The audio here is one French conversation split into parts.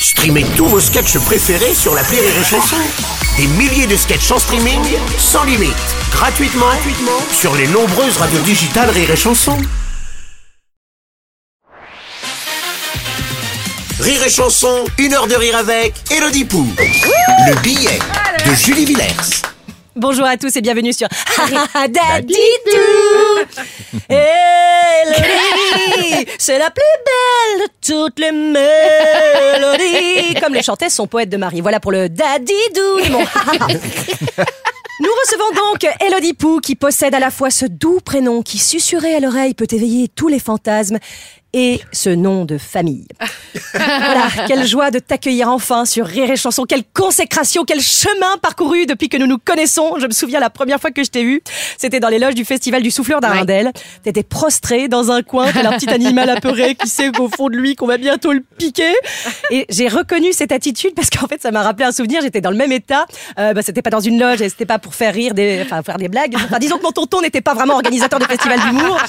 Streamez tous vos sketchs préférés sur la Rire et Chanson. Des milliers de sketchs en streaming, sans limite, gratuitement, gratuitement sur les nombreuses radios digitales Rire et Chanson. Rire et Chanson, une heure de rire avec Elodie Pou. Le billet de Julie Villers. Bonjour à tous et bienvenue sur Daddy Doo. Elodie, c'est la plus belle de toutes les mélodies. Comme les chantait son poète de Marie. Voilà pour le Daddy. Mon Nous recevons donc Elodie Pou qui possède à la fois ce doux prénom qui susurré à l'oreille peut éveiller tous les fantasmes et ce nom de famille. voilà, quelle joie de t'accueillir enfin sur Rire et Chanson, quelle consécration, quel chemin parcouru depuis que nous nous connaissons. Je me souviens la première fois que je t'ai vu, c'était dans les loges du Festival du Souffleur d'Arendelle. T'étais prostré dans un coin, tel un petit animal apeuré qui sait au fond de lui qu'on va bientôt le piquer. Et j'ai reconnu cette attitude parce qu'en fait, ça m'a rappelé un souvenir. J'étais dans le même état. Euh, bah, c'était pas dans une loge et c'était pas pour faire rire des, enfin, faire des blagues. Enfin, disons que mon tonton n'était pas vraiment organisateur de festival d'humour,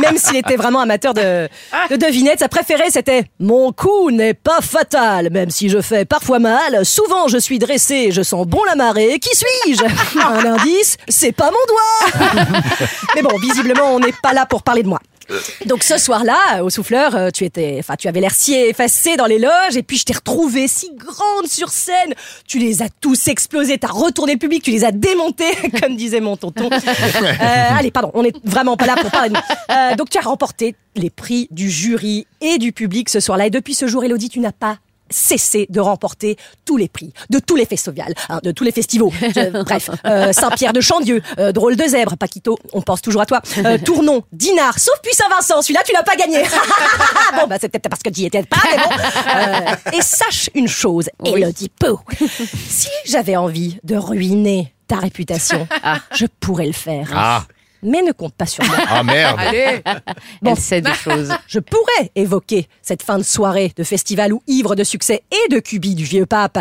même s'il était vraiment amateur de, de devinettes. Sa préférée, c'était Mon coup n'est pas fatal, même si je fais parfois mal. Souvent, je suis dressé, je sens bon la marée. Qui suis-je? Un indice, c'est pas mon doigt. Mais bon, visiblement, on n'est pas là pour parler de moi. Donc ce soir-là, au souffleur, euh, tu étais, enfin, tu avais l'air si effacé dans les loges, et puis je t'ai retrouvé si grande sur scène. Tu les as tous explosés, t'as retourné le public, tu les as démontés, comme disait mon tonton. Euh, allez, pardon, on n'est vraiment pas là pour parler de. Euh, donc tu as remporté les prix du jury et du public ce soir-là, et depuis ce jour, Elodie, tu n'as pas cessé de remporter tous les prix de tous les festivals, hein, de tous les festivals. Je- bref, euh, Saint-Pierre de Chandieu, euh, Drôle de zèbre, Paquito, on pense toujours à toi. Euh, Tournon, Dinard, sauf puis Saint-Vincent, celui-là tu l'as pas gagné. bon, bah c'est peut-être parce que tu y étais pas, mais bon. Euh, et sache une chose, Elodie Pou, si j'avais envie de ruiner ta réputation, je pourrais le faire. Ah, Mais ne compte pas sur moi. ah merde. Bon. Elle sait des choses. Je pourrais évoquer cette fin de soirée de festival où ivre de succès et de cubi du vieux pape,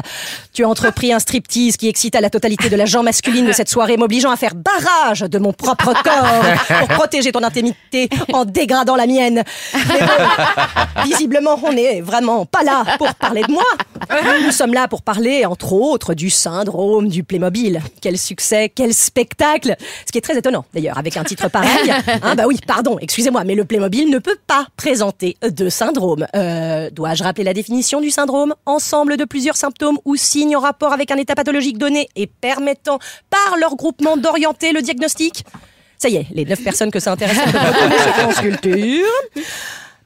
tu as entrepris un striptease qui excita la totalité de la gent masculine de cette soirée, m'obligeant à faire barrage de mon propre corps pour protéger ton intimité en dégradant la mienne. Mais bon, visiblement, on n'est vraiment pas là pour parler de moi. Nous sommes là pour parler, entre autres, du syndrome du Playmobil. Quel succès, quel spectacle Ce qui est très étonnant, d'ailleurs, avec un titre pareil. Hein, bah oui, pardon, excusez-moi, mais le Playmobil ne peut pas présenter de syndrome. Euh, Dois-je rappeler la définition du syndrome? Ensemble de plusieurs symptômes ou signes en rapport avec un état pathologique donné et permettant, par leur groupement, d'orienter le diagnostic? Ça y est, les neuf personnes que ça intéresse France Culture.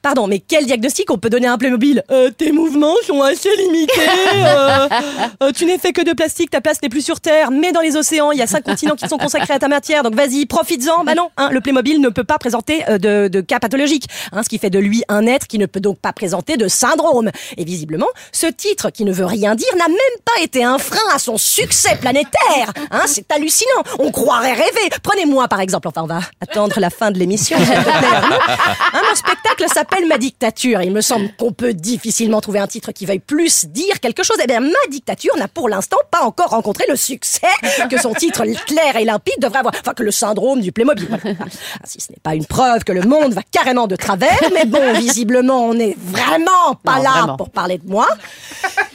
Pardon, mais quel diagnostic on peut donner à un Playmobil? Euh, Tes mouvements sont assez limités. euh, euh, tu n'es fait que de plastique, ta place n'est plus sur Terre, mais dans les océans, il y a cinq continents qui sont consacrés à ta matière. Donc vas-y, profites-en. Bah non, hein, le Playmobil ne peut pas présenter euh, de, de cas pathologiques, hein, ce qui fait de lui un être qui ne peut donc pas présenter de syndrome. Et visiblement, ce titre, qui ne veut rien dire, n'a même pas été un frein à son succès planétaire. Hein, c'est hallucinant. On croirait rêver. Prenez-moi par exemple. Enfin, on va attendre la fin de l'émission. Arnaud. Hein, mon spectacle s'appelle Ma dictature. Il me semble qu'on peut difficilement trouver un titre qui veuille plus dire quelque chose. Eh bien, Ma dictature n'a pour l'instant pas encore rencontré le succès que son titre clair et limpide devrait avoir. Enfin, que le syndrome du Playmobil. Voilà. Ah, si ce n'est pas une preuve que le monde va carrément de travers, mais bon, visiblement, on n'est vraiment pas Non, là vraiment. pour parler de moi.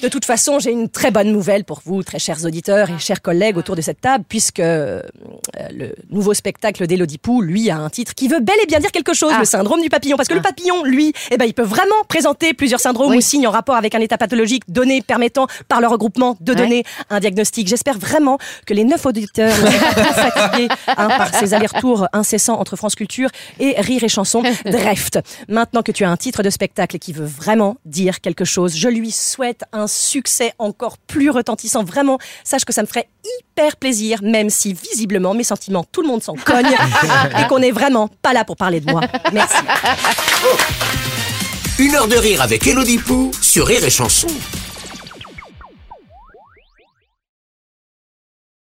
De toute façon, j'ai une très bonne nouvelle pour vous, très chers auditeurs et chers collègues autour de cette table, puisque euh, le nouveau spectacle d'Élodie Pou, lui, a un titre qui veut bel et bien dire quelque chose, le syndrome du papillon. Parce que le papillon, lui, eh ben, il peut vraiment présenter plusieurs syndromes Oui. ou signes en rapport avec un état pathologique donné permettant, par le regroupement, de Ouais. donner un diagnostic. J'espère vraiment que les neuf auditeurs ne sont pas trop fatigués hein, par ces allers-retours incessants entre France Culture et Rire et Chanson. Bref, maintenant que tu as un titre de spectacle qui veut vraiment dire quelque chose, je lui souhaite un succès encore plus retentissant. Vraiment, sache que ça me ferait hyper plaisir, même si visiblement mes sentiments, tout le monde s'en cogne et qu'on n'est vraiment pas là pour parler de moi. Merci. Une heure de rire avec Elodie Pou sur Rire et Chanson.